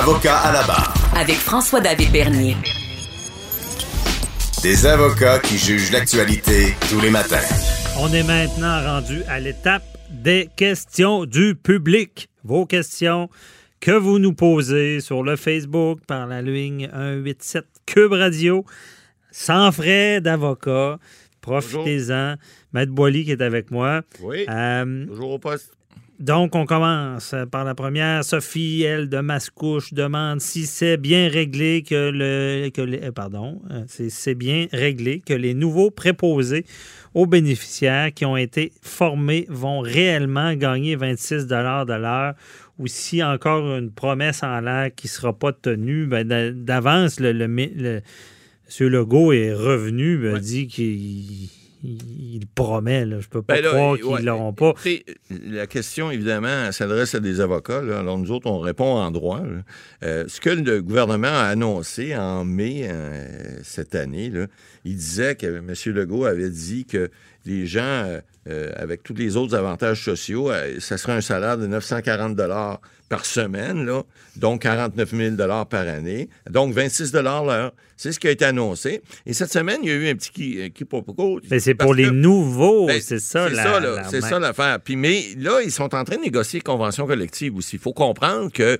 Avocat à la barre. Avec François-David Bernier. Des avocats qui jugent l'actualité tous les matins. On est maintenant rendu à l'étape des questions du public. Vos questions que vous nous posez sur le Facebook par la ligne 187 Cube Radio, sans frais d'avocat. Profitez-en. Maître Boily qui est avec moi. Oui. Euh, Toujours au poste. Donc, on commence par la première. Sophie, elle, de Mascouche, demande si c'est bien réglé que le. Que les- euh, pardon. euh, c'est- bien réglé que les nouveaux préposés aux bénéficiaires qui ont été formés vont réellement gagner 26 de l'heure ou si encore une promesse en l'air qui ne sera pas tenue, ben, d'a- d'avance, le, le, le- M. Legault est revenu, me dit qu'il il, promet. Là. Je peux pas Ben là, croire qu'ils ouais, l'auront pas. écoutez, la question, évidemment, s'adresse à des avocats. là. Alors, nous autres, on répond en droit. Euh, ce que le gouvernement a annoncé en mai euh, cette année, il disait que M. Legault avait dit que les gens, euh, euh, avec tous les autres avantages sociaux, euh, ça serait un salaire de 940 par semaine, là, donc 49 000 par année, donc 26 l'heure. C'est ce qui a été annoncé. Et cette semaine, il y a eu un petit qui, euh, quiproquo. Mais c'est parce pour les que- nouveaux, ben, c'est ça. C'est ça, là. la- C'est ça l'affaire. Puis, mais là, ils sont en train de négocier convention collective aussi. Il faut comprendre que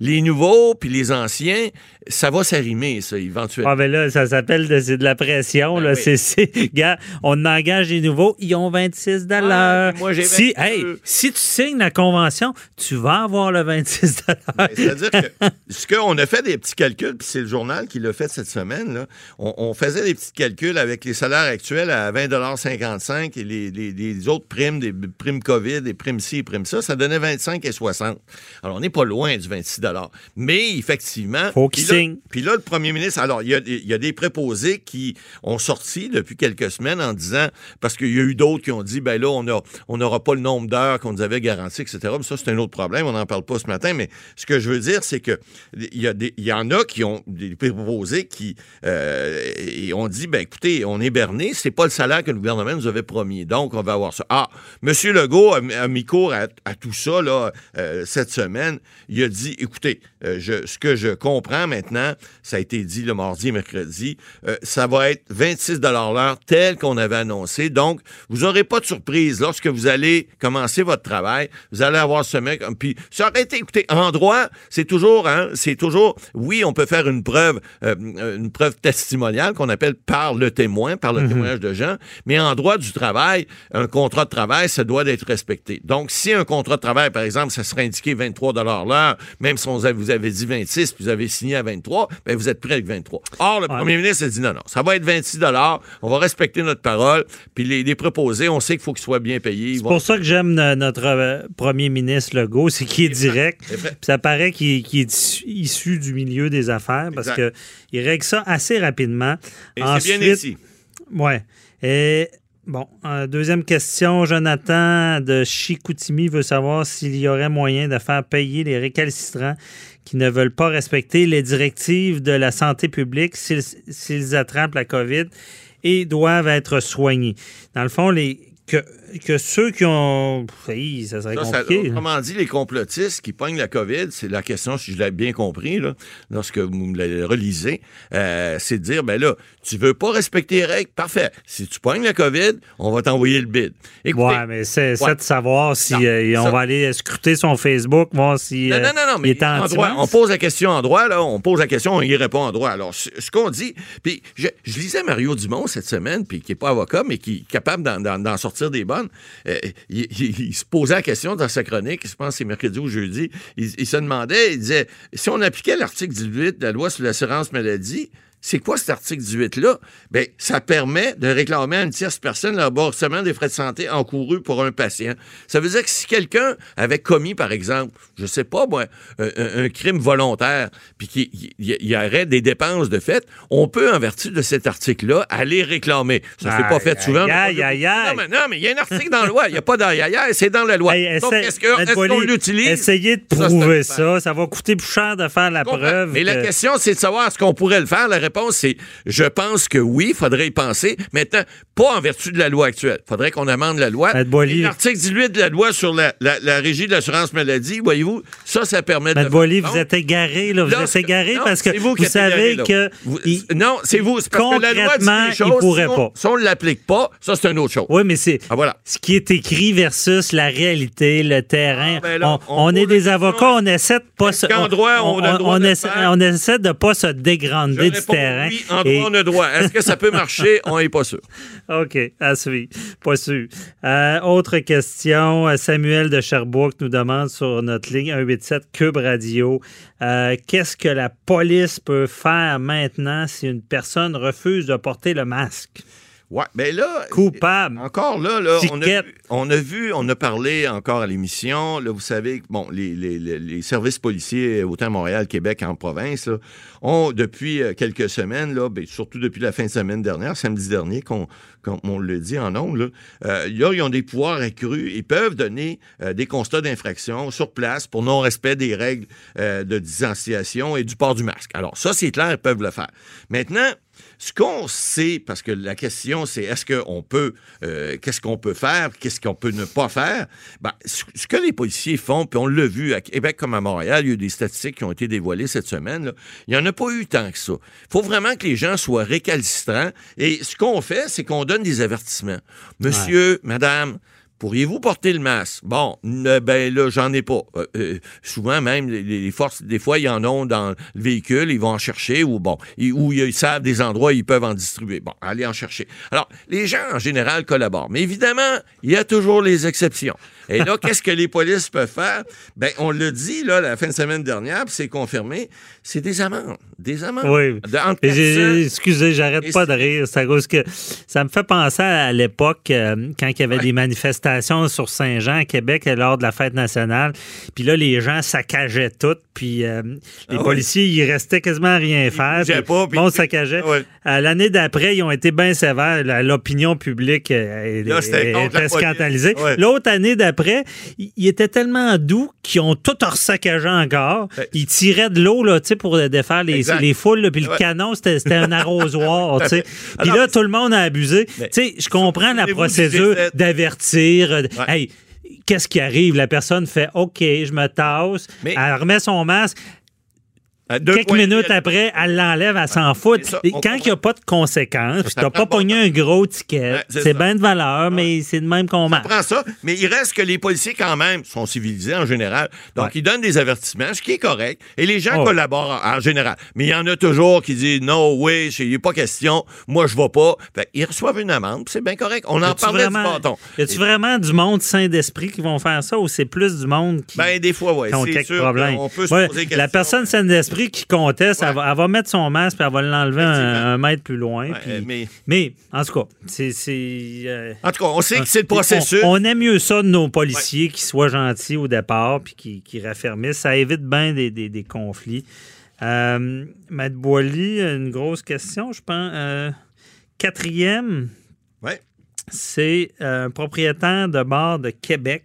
les nouveaux puis les anciens, ça va s'arrimer, ça, éventuellement. Ah, ben là, ça s'appelle de, c'est de la pression. là. oui. C'est, c'est- gars, on engage les nouveaux, ils ont 26 Ouais, puis moi, j'ai si, 22. hey, si tu signes la convention, tu vas avoir le 26 Ben, C'est-à-dire que ce qu'on a fait des petits calculs, puis c'est le journal qui l'a fait cette semaine, là, on, on faisait des petits calculs avec les salaires actuels à 20,55 et les, les- les autres primes, des primes COVID, des primes ci et primes ça, ça donnait 25 et 60. Alors, on n'est pas loin du 26 Mais effectivement... Faut qu'il puis là- signe. Puis là, le premier ministre, alors, il y, a, il y a des préposés qui ont sorti depuis quelques semaines en disant, parce qu'il y a eu d'autres qui ont dit, ben là, on n'aura pas le nombre d'heures qu'on nous avait garanti, etc. Mais ça, c'est un autre problème, on n'en parle pas ce matin, mais ce que je veux dire, c'est que il y, en a qui ont des préposés qui euh, et ont dit, ben écoutez, on est berné, c'est pas le salaire que le gouvernement nous avait promis, donc on va avoir ça. Ah, M. Legault a, mis court à, tout ça, là, euh, cette semaine. Il a dit, écoutez, euh, je- ce que je comprends maintenant, ça a été dit le mardi et mercredi, ça va être 26 l'heure tel qu'on avait annoncé. Donc, vous n'aurez pas de surprise lorsque vous allez commencer votre travail. Vous allez avoir ce mec. Puis, ça aurait été, écoutez, en droit, c'est toujours, hein, c'est toujours, oui, on peut faire une preuve, euh, une preuve testimoniale qu'on appelle par le témoin, par le témoignage de gens. Mais en droit du travail, un contrat de travail, ça doit être respecté. Donc, si un contrat de travail, par exemple, ça serait indiqué 23 l'heure, même si on vous avait- dit 26 puis vous avez signé à 23, ben vous êtes prêt avec 23. Or, le Ouais. premier ministre a dit non, non, ça va être 26 on va respecter notre parole, puis les, les on sait qu'il faut qu'ils soient bien payés. C'est pour ça que j'aime no- notre euh, premier ministre Legault, c'est qu'il est direct. Ça paraît qu'il est issu- du milieu des affaires parce qu'il règle ça assez rapidement. Et c'est bien ici. Ouais. Et bon, euh, deuxième question, Jonathan de Chicoutimi veut savoir s'il y aurait moyen de faire payer les récalcitrants qui ne veulent pas respecter les directives de la santé publique s'ils attrapent la COVID et doivent être soignés. Dans le fond, les que, que ceux qui ont. Hi, ça serait Ça, compliqué. autrement dit, les complotistes qui pognent la COVID, c'est la question, si je l'ai bien compris, là, lorsque vous me la relisez, euh, c'est de dire, ben là, tu veux pas respecter les règles, parfait. Si tu pognes la COVID, on va t'envoyer le bid. Écoutez, Ouais, mais c'est Ouais. de savoir si Non, euh, on ça- va aller scruter son Facebook, voir si Non, euh, non, non, non, il mais est en anti droit, on pose la question en droit, là, on pose la question, on y répond en droit. Alors, ce, qu'on dit, puis je, je lisais Mario Dumont cette semaine, puis qui n'est pas avocat, mais qui est capable d'en sortir des bonnes. Euh, il, se posait la question dans sa chronique, je pense que c'est mercredi ou jeudi, il se demandait, il disait, si on appliquait l'article 18 de la loi sur l'assurance maladie, c'est quoi cet article 18-là? Bien, ça permet de réclamer à une tierce personne le remboursement des frais de santé encourus pour un patient. Ça veut dire que si quelqu'un avait commis, par exemple, je sais pas, moi, un, crime volontaire, puis qu'il y, aurait des dépenses de fait, on peut, en vertu de cet article-là, aller réclamer. Ça ne s'est pas fait souvent. aïe, aïe, aïe. Non, mais non, mais il y a un article dans la loi. Il n'y a pas d'aïe, aïe, aïe, c'est dans la loi. Hey, Donc, est-ce qu'on l'utilise? Essayez de prouver ça. Ça va coûter plus cher de faire la preuve. Mais la que- question, c'est de savoir est-ce qu'on pourrait le faire. La réponse, c'est je pense que oui, il faudrait y penser. Maintenant, pas en vertu de la loi actuelle. Il faudrait qu'on amende la loi. L'article 18 de la loi sur la, la- la régie de l'assurance maladie, voyez-vous, ça, ça permet de. Maître Boily, vous êtes égaré, là. Vous êtes égaré parce que vous, savez que. là. Vous- il- Non, c'est vous. C'est parce que la loi dit Concrètement, des choses. il pourrait si on, pas. Si on ne l'applique pas, ça, c'est une autre chose. Oui, mais c'est Ah, voilà. ce qui est écrit versus la réalité, le terrain. Ah, ben là, on, on on est des avocats, on essaie de pas se. droit, on de essaie, de pas se dégrander du réponds terrain. oui, en Et- droit, on a droit. Est-ce que ça peut marcher? on n'est pas sûr. OK, à suivre. Pas sûr. Euh, autre question. Samuel de Sherbrooke nous demande sur notre ligne 187 Cube Radio euh, qu'est-ce que la police peut faire maintenant si une personne refuse de porter le masque? Ouais, mais là. Coupable. Encore là, là on, a on a vu, on a parlé encore à l'émission. Vous savez, bon, les, services policiers, autant à Montréal, Québec, en province, ont depuis euh, quelques semaines, ben, surtout depuis la fin de semaine dernière, samedi dernier, qu'on qu'on- on le dit en là, euh, là, ils ont des pouvoirs accrus. Ils peuvent donner euh, des constats d'infraction sur place pour non-respect des règles de distanciation et du port du masque. Alors, ça, c'est clair, ils peuvent le faire. Maintenant, ce qu'on sait, parce que la question, c'est est-ce qu'on peut, qu'est-ce qu'on peut faire, qu'est-ce qu'on peut ne pas faire? Ben, ce que les policiers font, puis on l'a vu à Québec comme à Montréal, il y a eu des statistiques qui ont été dévoilées cette semaine, là. il n'y en a pas eu tant que ça. Il faut vraiment que les gens soient récalcitrants. Et ce qu'on fait, c'est qu'on donne des avertissements. Monsieur, madame, Pourriez-vous porter le masque? Bon, ne- ben là, j'en ai pas. Euh, euh, souvent, même, les, les forces, des fois, ils en ont dans le véhicule, ils vont en chercher, ou bon, ils, ou ils savent des endroits ils peuvent en distribuer. Bon, allez en chercher. Alors, les gens, en général, collaborent. Mais évidemment, il y a toujours les exceptions. Et là, qu'est-ce que les polices peuvent faire? Ben, on l'a dit, là, la fin de semaine dernière, puis c'est confirmé, c'est des amendes. Des amendes. Oui. De- entre Et j'ai- 400 excusez, j'arrête pas de rire. Cause que ça me fait penser à l'époque euh, quand il y avait des manifestations sur Saint-Jean à Québec lors de la fête nationale. Puis là, les gens saccageaient tout. Puis euh, les Ah ouais. policiers, ils restaient quasiment à rien faire. bougeaient Puis pas, puis- saccageait. Ah ouais. L'année d'après, ils ont été bien sévères. L'opinion publique euh, Là, était scandalisée. Ouais. L'autre année d'après, ils ils étaient tellement doux qu'ils ont tout ressaccagé encore. Ils tiraient de l'eau pour défaire les, foules. là, Puis le canon, c'était un arrosoir. Puis Alors, là, tout le monde a abusé. Je comprends la procédure G7. d'avertir. Euh, Ouais. Hey, qu'est-ce qui arrive? La personne fait OK, je me tasse. Mais- Elle remet son masque. Deux Quelques minutes elle- après, elle l'enlève, elle s'en fout. Ça, Quand il n'y a pas de conséquences, puis Ça tu n'as prend pas pogné un gros ticket, Ouais, c'est bien de valeur, mais c'est de même qu'on marche. prend ça, mais il reste que les policiers, quand même, sont civilisés en général. Donc, Ouais. ils donnent des avertissements, ce qui est correct. Et les gens Oh. collaborent en, en général. Mais il y en a toujours qui disent non, oui, il n'y a pas question, moi, je ne vais pas. Ils reçoivent une amende, c'est bien correct. On en parlait vraiment- du bâton. Y a-tu vraiment du monde sain d'esprit qui vont faire ça ou c'est plus du monde qui, Ben, des fois, qui ont quelques sûr problèmes? peut se poser la personne saine d'esprit qui conteste, elle, Ouais. va, elle va mettre son masque puis elle va l'enlever un, mètre plus loin. Ouais, puis- euh, mais- mais... en tout cas, c'est. euh, En tout cas, on sait que c'est le processus. On, aime mieux ça de nos policiers qui soient gentils au départ puis qui, qui raffermissent. Ça évite bien des, des- des conflits. Euh, Matt Boily, une grosse question, je pense. Euh, quatrième, Ouais. c'est un propriétaire de bar de Québec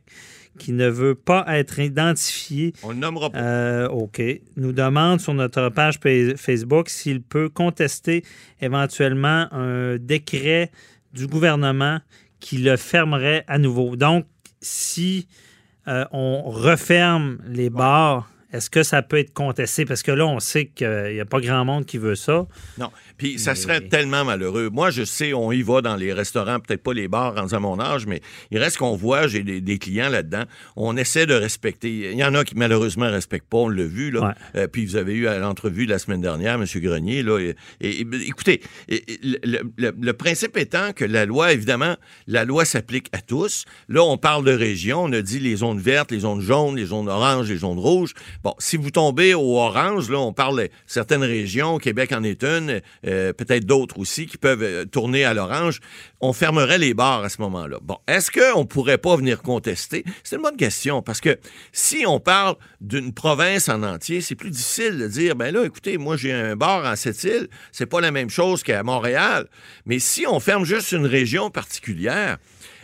qui ne veut pas être identifié. On le nommera pas. Euh, OK. Nous demande sur notre page pa- Facebook s'il peut contester éventuellement un décret du gouvernement qui le fermerait à nouveau. Donc, si euh, on referme les bars, est-ce que ça peut être contesté? Parce que là, on sait qu'il n'y a pas grand monde qui veut ça. Non. Puis ça Mais- serait tellement malheureux. Moi, je sais, on y va dans les restaurants, peut-être pas les bars rendus à mon âge, mais il reste qu'on voit, j'ai des, des clients là-dedans. On essaie de respecter. Il y en a qui malheureusement ne respectent pas, on l'a vu. Là. Ouais. Euh, puis vous avez eu à l'entrevue la semaine dernière, M. Grenier. Là, et, et- et- écoutez, et- et le, le- le principe étant que la loi, évidemment, la loi s'applique à tous. Là, on parle de région, on a dit les zones vertes, les zones jaunes, les zones oranges, les zones rouges. Bon, si vous tombez au orange, là, on parle de certaines régions, Québec en est une, euh, peut-être d'autres aussi, qui peuvent euh, tourner à l'orange, on fermerait les bars à ce moment-là. Bon, est-ce qu'on pourrait pas venir contester? C'est une bonne question, parce que si on parle d'une province en entier, c'est plus difficile de dire, ben là, écoutez, moi, j'ai un bar en cette île, c'est pas la même chose qu'à Montréal. Mais si on ferme juste une région particulière,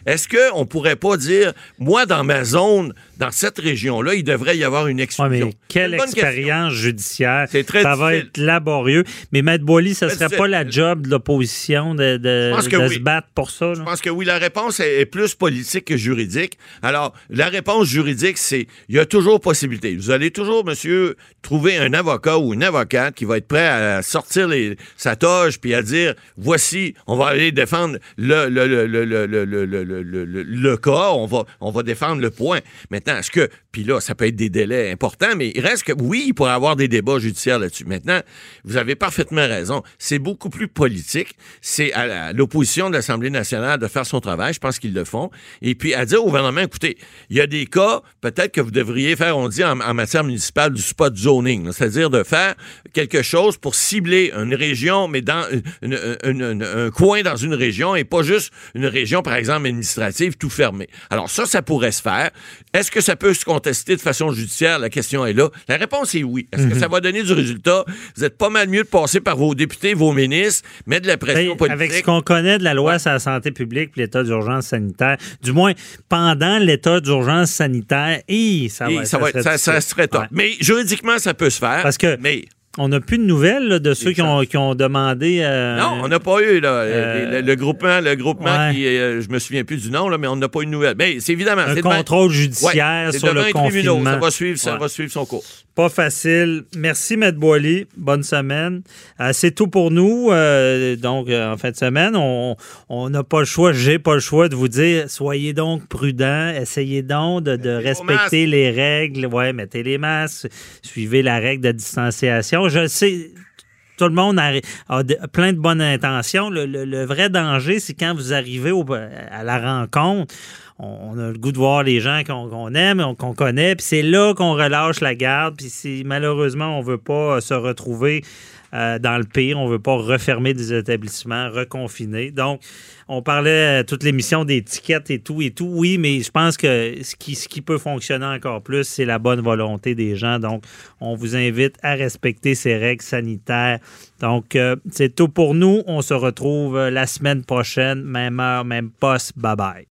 est-ce qu'on pourrait pas dire, moi, dans ma zone, dans cette région-là, il devrait y avoir une Ouais, exclusion? mais quelle une expérience judiciaire. C'est très Ça va être laborieux. Mais Maître Boily, ce Très serait pas la job de l'opposition de, de- pense que de oui. se battre pour ça. là? Je pense que oui, la réponse est est plus politique que juridique. Alors, la réponse juridique, c'est il y a toujours possibilité. Vous allez toujours, monsieur, trouver un avocat ou une avocate qui va être prêt à sortir les, sa toge puis à dire voici, on va aller défendre le, le, le, le, le, le, le, cas, on va, on va défendre le point. Maintenant, est-ce que, puis là, ça peut être des délais importants, mais il reste que, oui, il pourrait y avoir des débats judiciaires là-dessus. Maintenant, vous avez parfaitement raison. C'est beaucoup plus politique. C'est à l'opposition de l'Assemblée nationale de faire son travail. Je pense qu'ils le font. Et puis, à dire au gouvernement, écoutez, il y a des cas, peut-être que vous devriez faire, on dit en, matière municipale, du spot zoning. C'est-à-dire de faire quelque chose pour cibler une région, mais dans une- une- une- un coin dans une région et pas juste une région, par exemple, administrative, tout fermé. Alors ça, ça pourrait se faire. Est-ce que ça peut se contester de façon judiciaire? La question est là. La réponse est oui. Est-ce que ça va donner du résultat? Vous êtes pas mal mieux de passer par vos députés, vos ministres, mettre de la pression Ben, politique. avec ce qu'on connaît de la loi sur la santé publique et l'état d'urgence sanitaire, du moins pendant l'état d'urgence sanitaire, ça, Et va, ça, va être- ça- serait ça top. Ouais. Mais juridiquement, ça peut se faire. Parce que- Mais On n'a plus de nouvelles là, de ceux qui ont, qui ont demandé. euh, non, on n'a pas eu là, euh, le, le groupement, le groupement ouais. qui, euh, je me souviens plus du nom là, mais on n'a pas eu de nouvelles. Mais c'est évidemment un contrôle judiciaire sur le confinement. Ça va suivre, ça Ouais. va suivre son cours. Pas facile. Merci, Maître Boily. Bonne semaine. C'est tout pour nous. Donc, en fin de semaine, on on n'a pas le choix, j'ai pas le choix de vous dire soyez donc prudents, essayez donc de, de respecter les règles. Ouais, mettez les masques, suivez la règle de distanciation. Je sais. Tout le monde a, plein de bonnes intentions. Le, vrai danger, c'est quand vous arrivez au- à la rencontre, on, a le goût de voir les gens qu'on aime, qu'on connaît, puis c'est là qu'on relâche la garde. Puis c'est- malheureusement, on veut pas euh, se retrouver euh, dans le pire. On veut pas refermer des établissements, reconfiner. Donc, on parlait euh, toute l'émission d'étiquettes et tout et tout. Oui, mais je pense que ce qui, peut fonctionner encore plus, c'est la bonne volonté des gens. Donc, on vous invite à respecter ces règles sanitaires. Donc, c'est tout pour nous. On se retrouve la semaine prochaine, même heure, même poste. Bye bye.